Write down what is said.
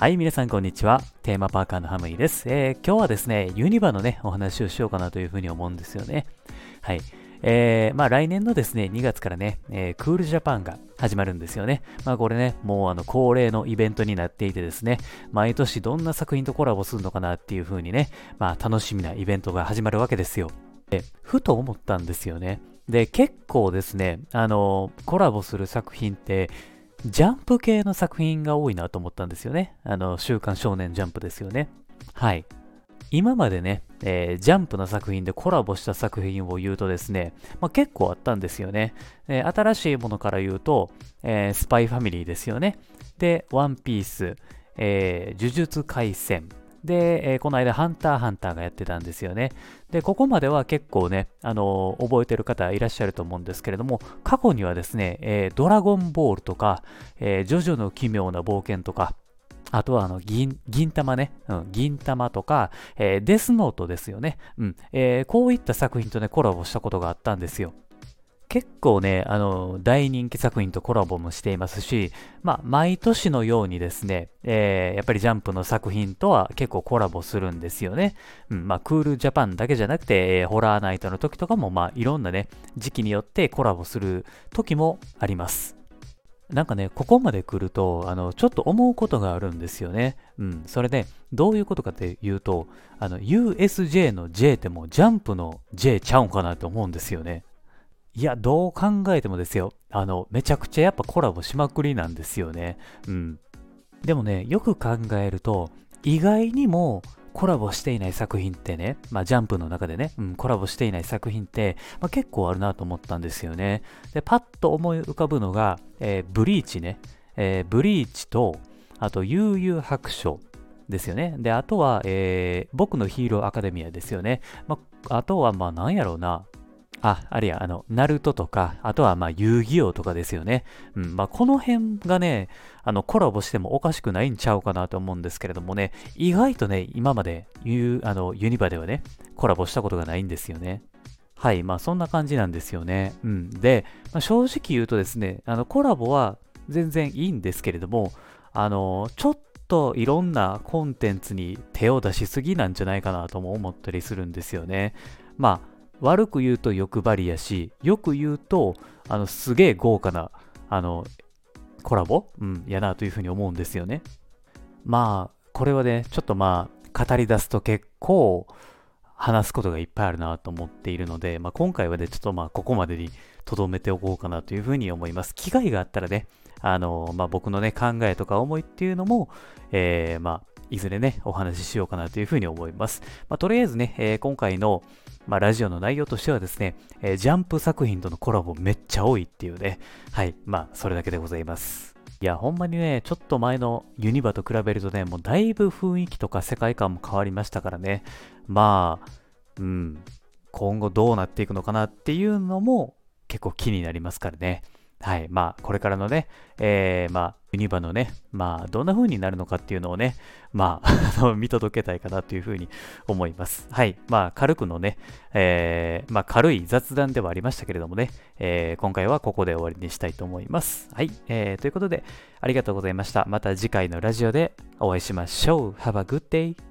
はい、皆さんこんにちは。テーマパーカーのハムイです。えー、今日はですね、ユニバのね、お話をしようかなというふうに思うんですよね。はい。えー、まあ来年のですね、2月からね、えー、クールジャパンが始まるんですよね。まあこれね、もうあの恒例のイベントになっていてですね、毎年どんな作品とコラボするのかなっていう風にね、まあ楽しみなイベントが始まるわけですよ。で、ふと思ったんですよね。で、結構ですね、あの、コラボする作品って、ジャンプ系の作品が多いなと思ったんですよね。あの、週刊少年ジャンプですよね。はい。今までね、えー、ジャンプの作品でコラボした作品を言うとですね、まあ、結構あったんですよね。えー、新しいものから言うと、えー、スパイファミリーですよね。で、ワンピース、え呪術廻戦、で、えー、この間、ハンターハンターがやってたんですよね。で、ここまでは結構ね、あのー、覚えてる方いらっしゃると思うんですけれども、過去にはですね、えー、ドラゴンボールとか、えジョジョの奇妙な冒険とか、あとはあの銀、銀玉ね、うん、銀玉とか、えデスノートですよね。うん、えこういった作品とね、コラボしたことがあったんですよ。結構ね、あの、大人気作品とコラボもしていますし、まあ、毎年のようにですね、えー、やっぱりジャンプの作品とは結構コラボするんですよね。うん、まあ、クールジャパンだけじゃなくて、えー、ホラーナイトの時とかも、まあ、いろんなね、時期によってコラボする時もあります。なんかね、ここまで来ると、あの、ちょっと思うことがあるんですよね。うん。それで、どういうことかっていうと、あの、USJ の J ってもうジャンプの J ちゃうんかなと思うんですよね。いや、どう考えてもですよ。あの、めちゃくちゃやっぱコラボしまくりなんですよね。うん。でもね、よく考えると、意外にもコラボしていない作品ってね、まあ、ジャンプの中でね、うん、コラボしていない作品って、まあ、結構あるなと思ったんですよね。で、パッと思い浮かぶのが、えー、ブリーチね。えー、ブリーチと、あと、悠々白書ですよね。で、あとは、えー、僕のヒーローアカデミアですよね。まあ、あとは、まあ、なんやろうな。あ、あるいは、あの、ナルトとか、あとは、まあ、遊戯王とかですよね。うん、まあ、この辺がね、あの、コラボしてもおかしくないんちゃうかなと思うんですけれどもね、意外とね、今までユあのユニバではね、コラボしたことがないんですよね。はい、まあ、そんな感じなんですよね。うん。で、まあ、正直言うとですね、あの、コラボは全然いいんですけれども、あの、ちょっといろんなコンテンツに手を出しすぎなんじゃないかなとも思ったりするんですよね。まあ、悪く言うと欲張りやし、よく言うと、あの、すげえ豪華な、あの、コラボ？うん、やなというふうに思うんですよね。まあ、これはね、ちょっとまあ、語り出すと結構、話すことがいっぱいあるなと思っているので、まあ、今回はね、ちょっとまあ、ここまでに留めておこうかなというふうに思います。機会があったらね、あの、まあ、僕のね、考えとか思いっていうのも、えー、まあ、いずれね、お話ししようかなというふうに思います。まあ、とりあえずね、えー、今回の、まあ、ラジオの内容としてはですね、えー、ジャンプ作品とのコラボめっちゃ多いっていうね、はい、まあ、それだけでございます。いや、ほんまにね、ちょっと前のユニバと比べるとね、もうだいぶ雰囲気とか世界観も変わりましたからね、まあ、うん、今後どうなっていくのかなっていうのも結構気になりますからね。はい。まあ、これからのね、えー、まあ、ユニバのね、まあ、どんな風になるのかっていうのをね、まあ、見届けたいかなという風に思います。はい。まあ、軽くのね、えー、まあ、軽い雑談ではありましたけれどもね、えー、今回はここで終わりにしたいと思います。はい。えー、ということで、ありがとうございました。また次回のラジオでお会いしましょう。Have a good day!